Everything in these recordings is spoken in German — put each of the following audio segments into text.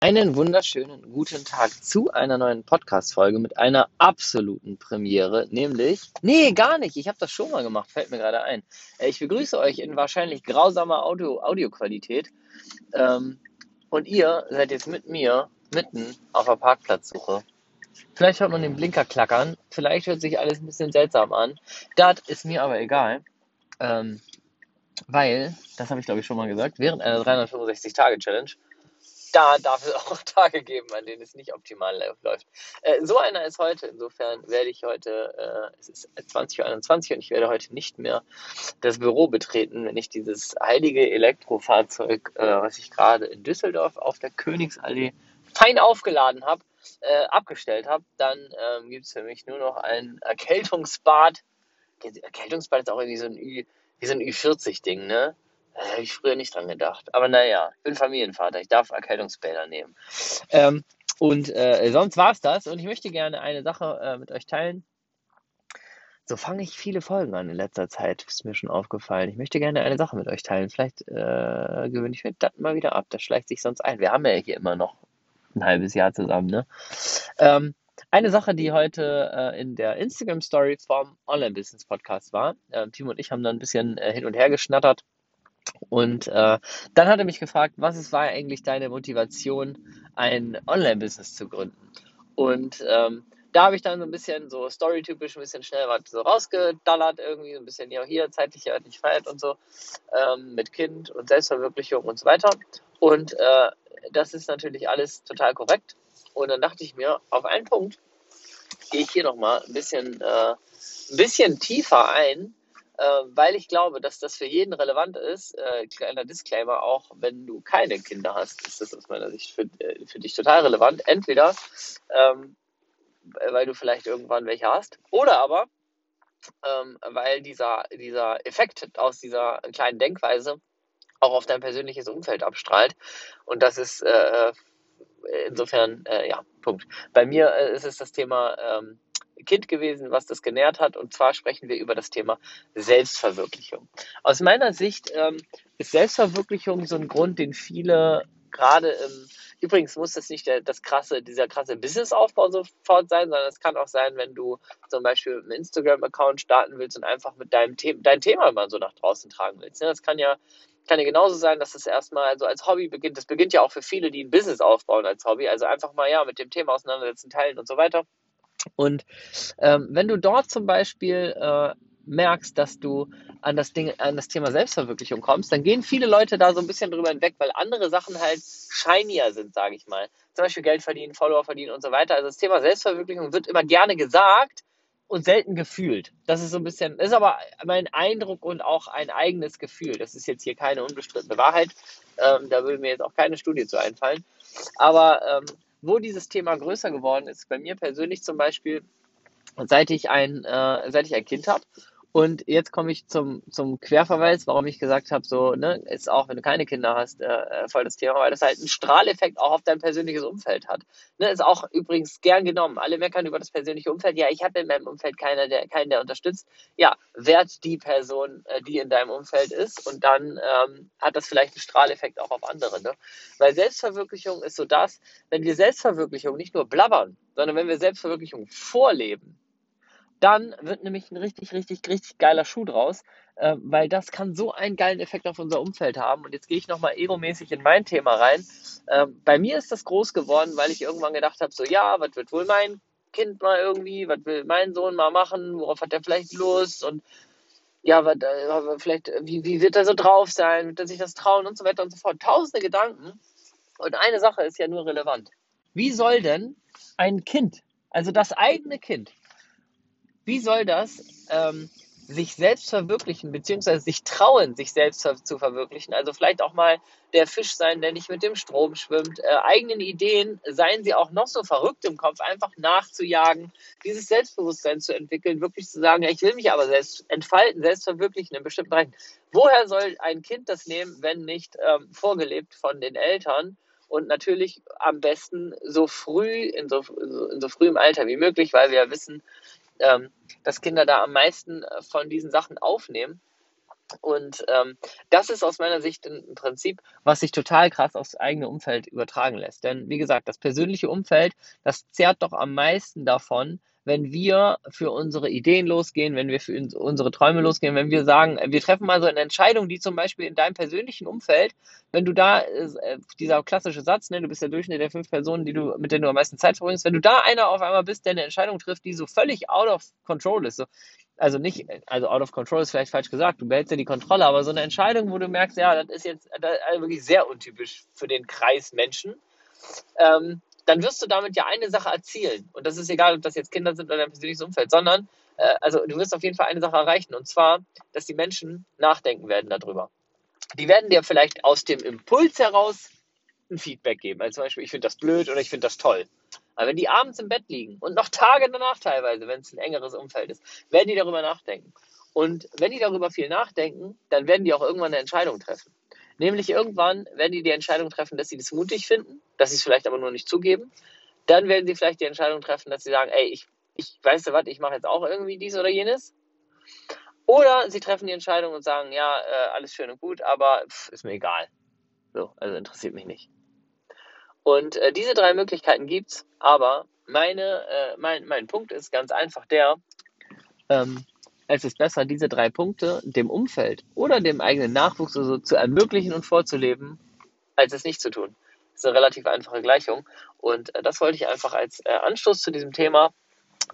Einen wunderschönen guten Tag zu einer neuen Podcast-Folge mit einer absoluten Premiere, nämlich, nee, gar nicht, ich habe das schon mal gemacht, fällt mir gerade ein. Äh, ich begrüße euch in wahrscheinlich grausamer Audio Audioqualität ähm, und ihr seid jetzt mit mir mitten auf der Parkplatzsuche. Vielleicht hört man den Blinker klackern, vielleicht hört sich alles ein bisschen seltsam an, das ist mir aber egal, ähm, weil, das habe ich glaube ich schon mal gesagt, während einer 365-Tage-Challenge da darf es auch Tage geben, an denen es nicht optimal läuft. Äh, so einer ist heute. Insofern werde ich heute, äh, es ist 20.21 Uhr und ich werde heute nicht mehr das Büro betreten, wenn ich dieses heilige Elektrofahrzeug, äh, was ich gerade in Düsseldorf auf der Königsallee fein aufgeladen habe, äh, abgestellt habe. Dann ähm, gibt es für mich nur noch ein Erkältungsbad. Erkältungsbad ist auch irgendwie so ein Ü, wie so ein Ü40-Ding, ne? Da habe ich früher nicht dran gedacht. Aber naja, ich bin Familienvater, ich darf Erkältungsbäder nehmen. Ähm, und äh, sonst war es das. Und ich möchte gerne eine Sache äh, mit euch teilen. So fange ich viele Folgen an in letzter Zeit, ist mir schon aufgefallen. Ich möchte gerne eine Sache mit euch teilen. Vielleicht äh, gewöhne ich mir das mal wieder ab. Das schleicht sich sonst ein. Wir haben ja hier immer noch ein halbes Jahr zusammen. Ne? Ähm, eine Sache, die heute äh, in der Instagram Story vom Online Business Podcast war. Äh, Timo und ich haben da ein bisschen äh, hin und her geschnattert und äh, dann hat er mich gefragt, was ist, war eigentlich deine Motivation, ein Online-Business zu gründen? Und ähm, da habe ich dann so ein bisschen so storytypisch ein bisschen schnell was so rausgedallert, irgendwie so ein bisschen ja hier zeitlich örtlich Freiheit und so, ähm, mit Kind und Selbstverwirklichung und so weiter. Und äh, das ist natürlich alles total korrekt. Und dann dachte ich mir, auf einen Punkt gehe ich hier nochmal ein bisschen, äh, ein bisschen tiefer ein, weil ich glaube, dass das für jeden relevant ist. Äh, kleiner Disclaimer, auch wenn du keine Kinder hast, ist das aus meiner Sicht für, äh, für dich total relevant. Entweder, ähm, weil du vielleicht irgendwann welche hast, oder aber, ähm, weil dieser, dieser Effekt aus dieser kleinen Denkweise auch auf dein persönliches Umfeld abstrahlt. Und das ist äh, insofern, äh, ja, Punkt. Bei mir äh, ist es das Thema ähm, Kind gewesen, was das genährt hat. Und zwar sprechen wir über das Thema Selbstverwirklichung. Aus meiner Sicht ähm, ist Selbstverwirklichung so ein Grund, den viele gerade im Übrigens muss das nicht der, das krasse, dieser krasse Businessaufbau sofort sein, sondern es kann auch sein, wenn du zum Beispiel einen Instagram-Account starten willst und einfach mit deinem The dein Thema mal so nach draußen tragen willst. Das kann ja, kann ja genauso sein, dass es erstmal so als Hobby beginnt. Das beginnt ja auch für viele, die ein Business aufbauen als Hobby. Also einfach mal ja mit dem Thema auseinandersetzen, teilen und so weiter. Und ähm, wenn du dort zum Beispiel äh, merkst, dass du an das Ding, an das Thema Selbstverwirklichung kommst, dann gehen viele Leute da so ein bisschen drüber hinweg, weil andere Sachen halt shinier sind, sage ich mal. Zum Beispiel Geld verdienen, Follower verdienen und so weiter. Also das Thema Selbstverwirklichung wird immer gerne gesagt und selten gefühlt. Das ist so ein bisschen, ist aber mein Eindruck und auch ein eigenes Gefühl. Das ist jetzt hier keine unbestrittene Wahrheit. Ähm, da würde mir jetzt auch keine Studie zu einfallen. Aber ähm, wo dieses Thema größer geworden ist, bei mir persönlich zum Beispiel, seit ich ein, äh, seit ich ein Kind habe und jetzt komme ich zum, zum Querverweis, warum ich gesagt habe, so, ne, ist auch, wenn du keine Kinder hast, äh, äh, voll das Thema, weil das halt einen Strahleffekt auch auf dein persönliches Umfeld hat. Ne, ist auch übrigens gern genommen. Alle meckern über das persönliche Umfeld. Ja, ich habe in meinem Umfeld keiner, der, keinen, der unterstützt. Ja, wert die Person, äh, die in deinem Umfeld ist und dann ähm, hat das vielleicht einen Strahleffekt auch auf andere. Ne? Weil Selbstverwirklichung ist so das, wenn wir Selbstverwirklichung nicht nur blabbern, sondern wenn wir Selbstverwirklichung vorleben, dann wird nämlich ein richtig, richtig, richtig geiler Schuh draus, äh, weil das kann so einen geilen Effekt auf unser Umfeld haben. Und jetzt gehe ich nochmal ego-mäßig in mein Thema rein. Äh, bei mir ist das groß geworden, weil ich irgendwann gedacht habe, so ja, was wird wohl mein Kind mal irgendwie, was will mein Sohn mal machen, worauf hat er vielleicht Lust und ja, was, äh, vielleicht, wie, wie wird er so drauf sein, wird er sich das trauen und so weiter und so fort. Tausende Gedanken. Und eine Sache ist ja nur relevant. Wie soll denn ein Kind, also das eigene Kind, wie soll das ähm, sich selbst verwirklichen, beziehungsweise sich trauen, sich selbst zu verwirklichen? Also vielleicht auch mal der Fisch sein, der nicht mit dem Strom schwimmt, äh, eigenen Ideen, seien sie auch noch so verrückt im Kopf, einfach nachzujagen, dieses Selbstbewusstsein zu entwickeln, wirklich zu sagen, ja, ich will mich aber selbst entfalten, selbst verwirklichen in bestimmten Bereichen. Woher soll ein Kind das nehmen, wenn nicht ähm, vorgelebt von den Eltern? und natürlich am besten so früh, in so, in so frühem Alter wie möglich, weil wir ja wissen, ähm, dass Kinder da am meisten äh, von diesen Sachen aufnehmen. Und ähm, das ist aus meiner Sicht ein Prinzip, was sich total krass aufs eigene Umfeld übertragen lässt. Denn wie gesagt, das persönliche Umfeld, das zehrt doch am meisten davon, wenn wir für unsere Ideen losgehen, wenn wir für unsere Träume losgehen, wenn wir sagen, wir treffen mal so eine Entscheidung, die zum Beispiel in deinem persönlichen Umfeld, wenn du da, äh, dieser klassische Satz, ne, du bist der Durchschnitt der fünf Personen, die du, mit denen du am meisten Zeit verbringst, wenn du da einer auf einmal bist, der eine Entscheidung trifft, die so völlig out of control ist, so, also nicht, also out of control ist vielleicht falsch gesagt, du behältst ja die Kontrolle, aber so eine Entscheidung, wo du merkst, ja, das ist jetzt das ist wirklich sehr untypisch für den Kreis Menschen, ähm, dann wirst du damit ja eine Sache erzielen. Und das ist egal, ob das jetzt Kinder sind oder dein persönliches Umfeld, sondern, äh, also du wirst auf jeden Fall eine Sache erreichen, und zwar, dass die Menschen nachdenken werden darüber. Die werden dir vielleicht aus dem Impuls heraus ein Feedback geben. Also zum Beispiel, ich finde das blöd oder ich finde das toll. Aber wenn die abends im Bett liegen und noch Tage danach teilweise, wenn es ein engeres Umfeld ist, werden die darüber nachdenken. Und wenn die darüber viel nachdenken, dann werden die auch irgendwann eine Entscheidung treffen. Nämlich irgendwann werden die die Entscheidung treffen, dass sie das mutig finden, dass sie es vielleicht aber nur nicht zugeben. Dann werden sie vielleicht die Entscheidung treffen, dass sie sagen, ey, ich, ich weißt du was, ich mache jetzt auch irgendwie dies oder jenes. Oder sie treffen die Entscheidung und sagen, ja, äh, alles schön und gut, aber pff, ist mir egal. So, also interessiert mich nicht. Und äh, diese drei Möglichkeiten gibt's, aber meine, äh, mein, mein Punkt ist ganz einfach der, ähm, es ist besser, diese drei Punkte dem Umfeld oder dem eigenen Nachwuchs so zu ermöglichen und vorzuleben, als es nicht zu tun. Das ist eine relativ einfache Gleichung. Und äh, das wollte ich einfach als äh, Anstoß zu diesem Thema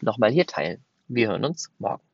nochmal hier teilen. Wir hören uns morgen.